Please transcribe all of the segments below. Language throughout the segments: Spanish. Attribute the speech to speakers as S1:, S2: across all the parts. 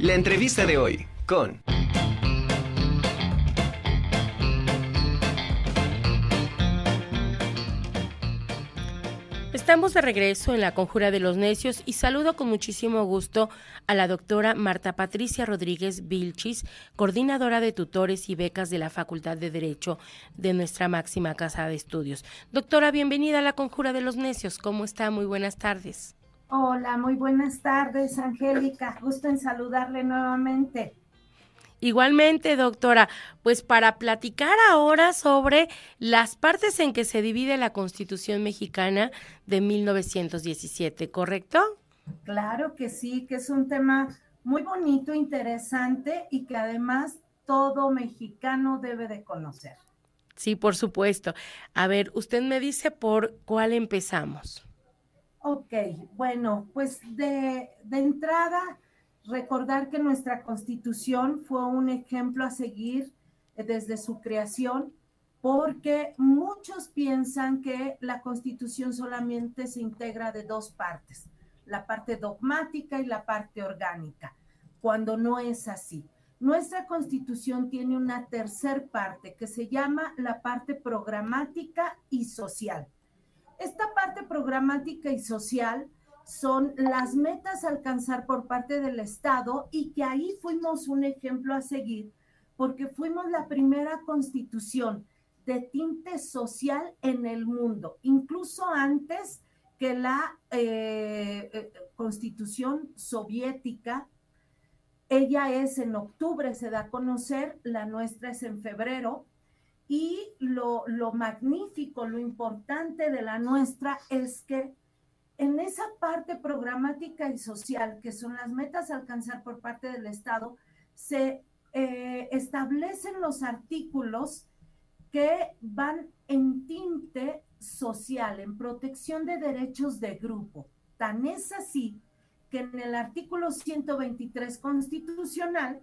S1: La entrevista de hoy con...
S2: Estamos de regreso en la Conjura de los Necios y saludo con muchísimo gusto a la doctora Marta Patricia Rodríguez Vilchis, coordinadora de tutores y becas de la Facultad de Derecho de nuestra máxima casa de estudios. Doctora, bienvenida a la Conjura de los Necios. ¿Cómo está? Muy buenas tardes.
S3: Hola, muy buenas tardes, Angélica. Gusto en saludarle nuevamente.
S2: Igualmente, doctora, pues para platicar ahora sobre las partes en que se divide la Constitución mexicana de 1917, ¿correcto?
S3: Claro que sí, que es un tema muy bonito, interesante y que además todo mexicano debe de conocer.
S2: Sí, por supuesto. A ver, usted me dice por cuál empezamos.
S3: Ok, bueno, pues de, de entrada recordar que nuestra constitución fue un ejemplo a seguir eh, desde su creación, porque muchos piensan que la constitución solamente se integra de dos partes, la parte dogmática y la parte orgánica, cuando no es así. Nuestra constitución tiene una tercer parte que se llama la parte programática y social. Esta parte programática y social son las metas a alcanzar por parte del Estado y que ahí fuimos un ejemplo a seguir porque fuimos la primera constitución de tinte social en el mundo, incluso antes que la eh, eh, constitución soviética. Ella es en octubre, se da a conocer, la nuestra es en febrero. Y lo, lo magnífico, lo importante de la nuestra es que en esa parte programática y social, que son las metas a alcanzar por parte del Estado, se eh, establecen los artículos que van en tinte social, en protección de derechos de grupo. Tan es así que en el artículo 123 constitucional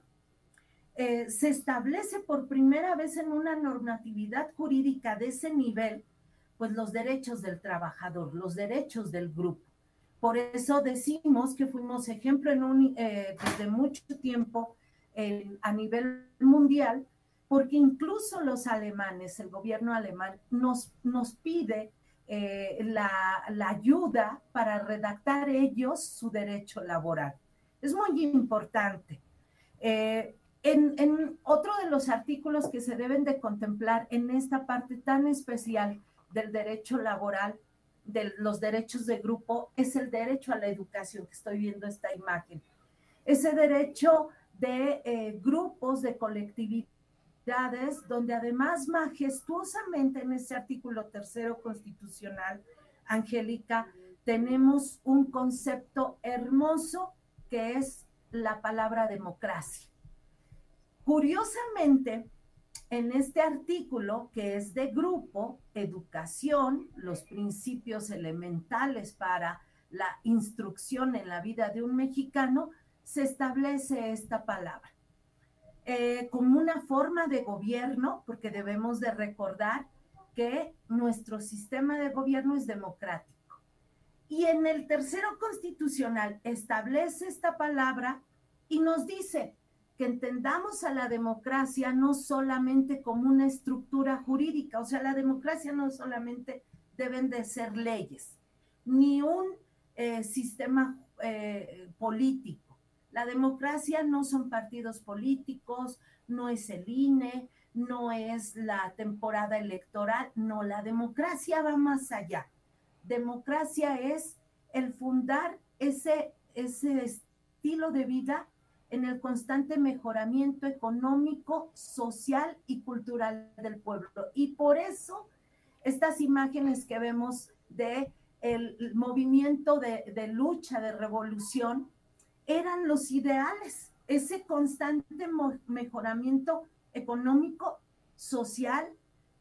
S3: eh, se establece por primera vez en una normatividad jurídica de ese nivel pues los derechos del trabajador, los derechos del grupo. Por eso decimos que fuimos ejemplo en un, eh, desde mucho tiempo a nivel mundial, porque incluso los alemanes, el gobierno alemán, nos, nos pide eh, la, la, ayuda para redactar ellos su derecho laboral. Es muy importante. Eh, en, otro de los artículos que se deben de contemplar en esta parte tan especial del derecho laboral, de los derechos de grupo, es el derecho a la educación, que estoy viendo esta imagen. Ese derecho de eh, grupos, de colectividades, donde además majestuosamente en ese artículo tercero constitucional, Angélica, tenemos un concepto hermoso que es la palabra democracia. Curiosamente, en este artículo, que es de grupo, educación, los principios elementales para la instrucción en la vida de un mexicano, se establece esta palabra. Eh, como una forma de gobierno, porque debemos de recordar que nuestro sistema de gobierno es democrático. Y en el tercero constitucional establece esta palabra y nos dice, que entendamos a la democracia no solamente como una estructura jurídica, o sea, la democracia no solamente deben de ser leyes, ni un eh, sistema eh, político. La democracia no son partidos políticos, no es el INE, no es la temporada electoral, no, la democracia va más allá. Democracia es el fundar ese, ese estilo de vida en el constante mejoramiento económico, social y cultural del pueblo. Y por eso estas imágenes que vemos de el movimiento de, lucha, de revolución, eran los ideales, ese constante mejoramiento económico, social,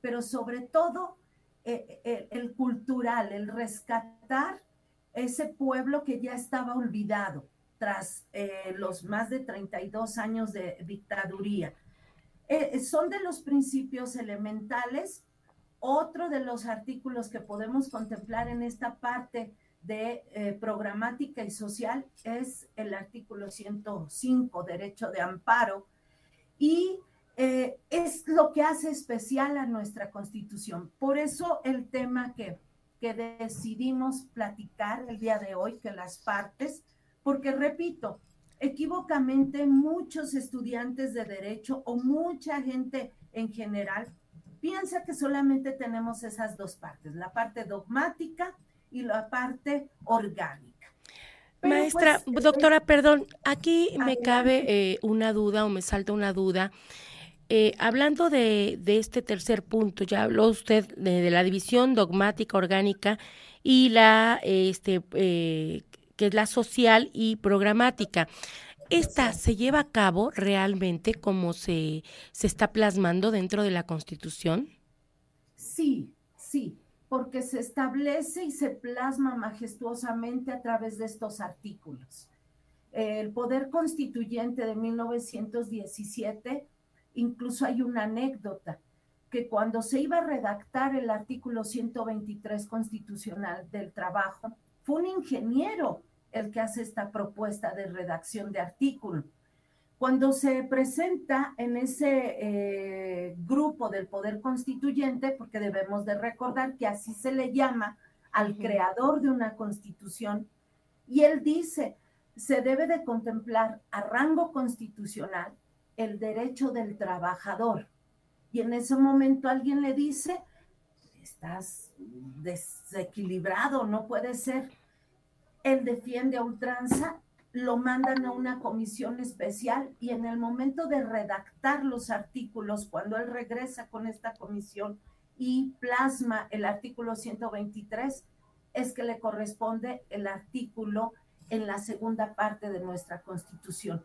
S3: pero sobre todo eh, eh, el cultural, el rescatar ese pueblo que ya estaba olvidado tras eh, los más de 32 años de dictaduría. Eh, son de los principios elementales. Otro de los artículos que podemos contemplar en esta parte de eh, programática y social es el artículo 105, derecho de amparo, y eh, es lo que hace especial a nuestra constitución. Por eso el tema que, que decidimos platicar el día de hoy, que las partes, porque repito, equivocamente muchos estudiantes de derecho o mucha gente en general piensa que solamente tenemos esas dos partes, la parte dogmática y la parte orgánica.
S2: Maestra, pues, doctora, perdón, aquí me cabe eh, una duda o me salta una duda. Eh, hablando de, este tercer punto, ya habló usted de, la división dogmática orgánica y la, este, eh, que es la social y programática. ¿Esta se lleva a cabo realmente como se, se está plasmando dentro de la Constitución?
S3: Sí, sí, porque se establece y se plasma majestuosamente a través de estos artículos. El Poder Constituyente de 1917, incluso hay una anécdota, que cuando se iba a redactar el artículo 123 constitucional del trabajo, fue un ingeniero el que hace esta propuesta de redacción de artículo. Cuando se presenta en ese eh, grupo del Poder Constituyente, porque debemos de recordar que así se le llama al creador de una constitución, y él dice, se debe de contemplar a rango constitucional el derecho del trabajador. Y en ese momento alguien le dice, estás desequilibrado, no puede ser él defiende a ultranza, lo mandan a una comisión especial y en el momento de redactar los artículos, cuando él regresa con esta comisión y plasma el artículo 123, es que le corresponde el artículo en la segunda parte de nuestra constitución.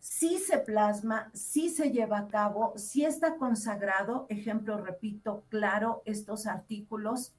S3: Sí se plasma, sí se lleva a cabo, sí está consagrado, ejemplo, repito, claro, estos artículos.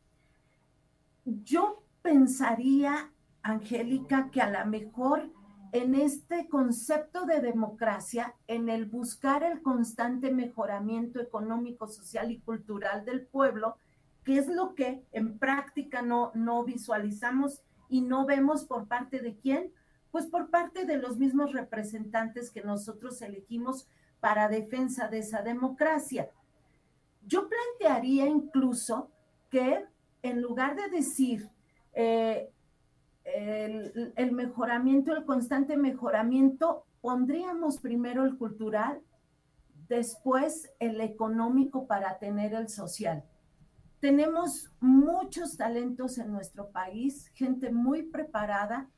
S3: Yo pensaría, Angélica, que a lo mejor en este concepto de democracia, en el buscar el constante mejoramiento económico, social y cultural del pueblo, que es lo que en práctica no, no visualizamos y no vemos por parte de quién, pues por parte de los mismos representantes que nosotros elegimos para defensa de esa democracia. Yo plantearía incluso que en lugar de decir eh, el, mejoramiento, el constante mejoramiento, pondríamos primero el cultural, después el económico para tener el social. Tenemos muchos talentos en nuestro país, gente muy preparada,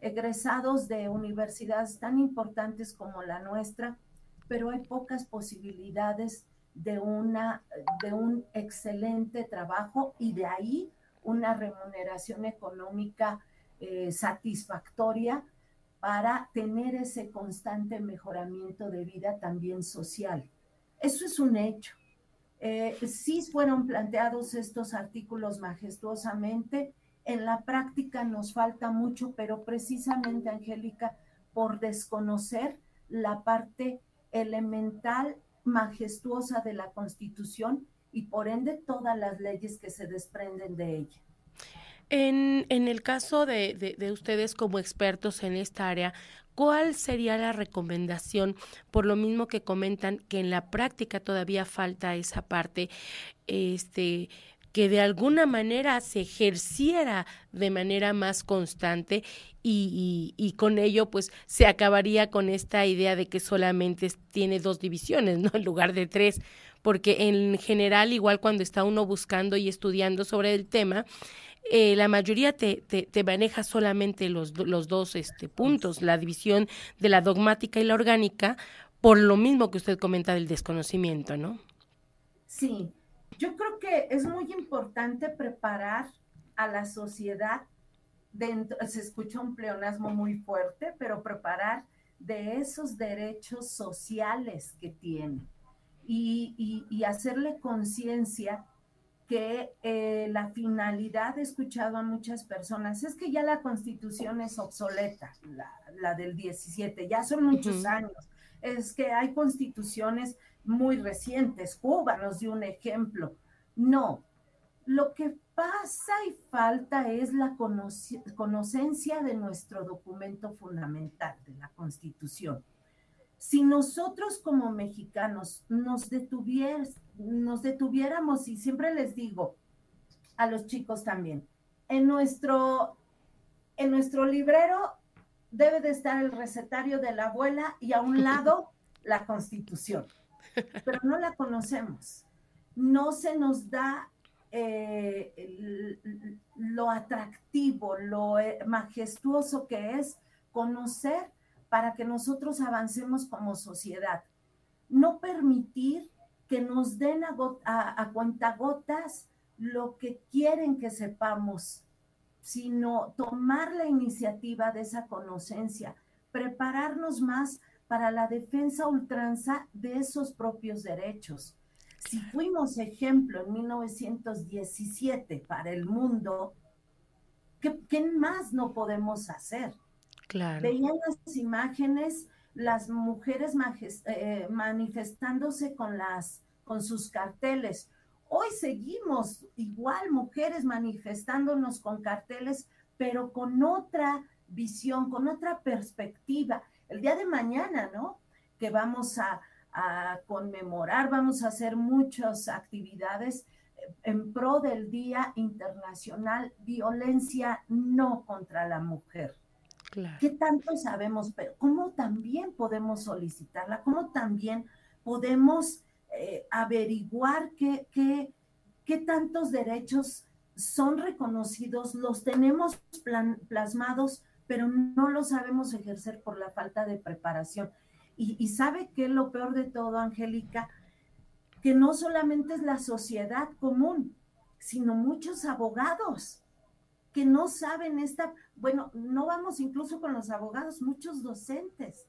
S3: egresados de universidades tan importantes como la nuestra, pero hay pocas posibilidades de, una, de un excelente trabajo y de ahí una remuneración económica eh, satisfactoria para tener ese constante mejoramiento de vida también social. Eso es un hecho. Eh, sí fueron planteados estos artículos majestuosamente. En la práctica nos falta mucho, pero precisamente, Angélica, por desconocer la parte elemental, majestuosa de la Constitución y por ende todas las leyes que se desprenden de ella.
S2: En, en el caso de, de, ustedes como expertos en esta área, ¿cuál sería la recomendación? Por lo mismo que comentan que en la práctica todavía falta esa parte, este que de alguna manera se ejerciera de manera más constante y, y, y, con ello pues se acabaría con esta idea de que solamente tiene dos divisiones, ¿no? En lugar de tres, porque en general, igual cuando está uno buscando y estudiando sobre el tema, eh, la mayoría te, te, maneja solamente los, los dos este, puntos, la división de la dogmática y la orgánica, por lo mismo que usted comenta del desconocimiento, ¿no?
S3: Sí, yo creo que es muy importante preparar a la sociedad dentro, se escucha un pleonasmo muy fuerte, pero preparar de esos derechos sociales que tiene y, hacerle conciencia que eh, la finalidad, he escuchado a muchas personas, es que ya la constitución es obsoleta, la, del 17, ya son muchos años, es que hay constituciones muy recientes, Cuba nos dio un ejemplo. No, lo que pasa y falta es la conocencia de nuestro documento fundamental, de la Constitución. Si nosotros como mexicanos nos, nos detuviéramos, y siempre les digo a los chicos también, en nuestro, en nuestro librero debe de estar el recetario de la abuela y a un lado la Constitución, pero no la conocemos. No se nos da eh, lo atractivo, lo eh, majestuoso que es conocer para que nosotros avancemos como sociedad. No permitir que nos den a, a, a cuentagotas lo que quieren que sepamos, sino tomar la iniciativa de esa conocencia, prepararnos más para la defensa ultranza de esos propios derechos si fuimos ejemplo en 1917 para el mundo, ¿qué, más no podemos hacer? Claro. Veían las imágenes, las mujeres eh, manifestándose con, las, con sus carteles. Hoy seguimos igual mujeres manifestándonos con carteles, pero con otra visión, con otra perspectiva. El día de mañana, ¿no? Que vamos a, a conmemorar, vamos a hacer muchas actividades en pro del Día Internacional Violencia No contra la Mujer. ¿Qué tanto sabemos? Pero ¿cómo también podemos solicitarla? ¿Cómo también podemos eh, averiguar qué, qué, qué tantos derechos son reconocidos, los tenemos plasmados, pero no los sabemos ejercer por la falta de preparación? Y, sabe que lo peor de todo, Angélica, que no solamente es la sociedad común, sino muchos abogados que no saben esta, bueno, no vamos incluso con los abogados, muchos docentes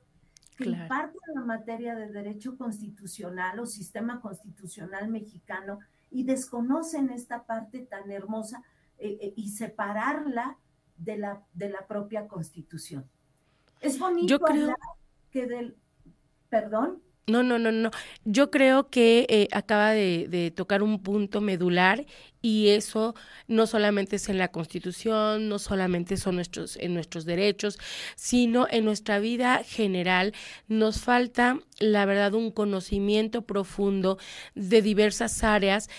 S3: que imparten la materia de derecho constitucional o sistema constitucional mexicano y desconocen esta parte tan hermosa eh, eh, y separarla de la, de la propia constitución. Es bonito Yo creo... que del, Perdón.
S2: No, no, no, no. Yo creo que eh, acaba de, tocar un punto medular y eso no solamente es en la Constitución, no solamente son nuestros, en nuestros derechos, sino en nuestra vida general. Nos falta, la verdad, un conocimiento profundo de diversas áreas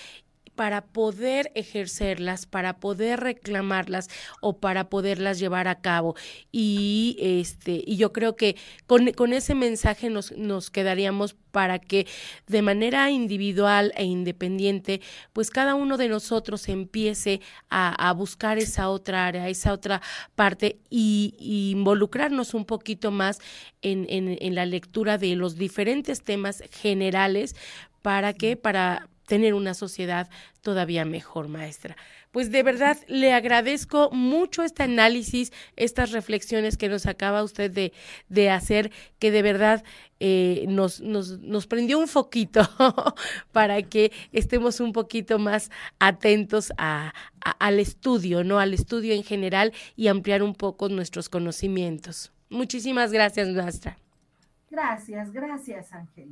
S2: para poder ejercerlas, para poder reclamarlas o para poderlas llevar a cabo. Y este, y yo creo que con, con ese mensaje nos, nos quedaríamos para que de manera individual e independiente, pues cada uno de nosotros empiece a, buscar esa otra área, esa otra parte y, involucrarnos un poquito más en, en la lectura de los diferentes temas generales para que, para, tener una sociedad todavía mejor, maestra. Pues de verdad le agradezco mucho este análisis, estas reflexiones que nos acaba usted de, de hacer, que de verdad eh, nos, nos, nos prendió un foquito para que estemos un poquito más atentos a, al estudio, ¿no? Al estudio en general y ampliar un poco nuestros conocimientos. Muchísimas gracias, maestra.
S3: Gracias, gracias, Ángel.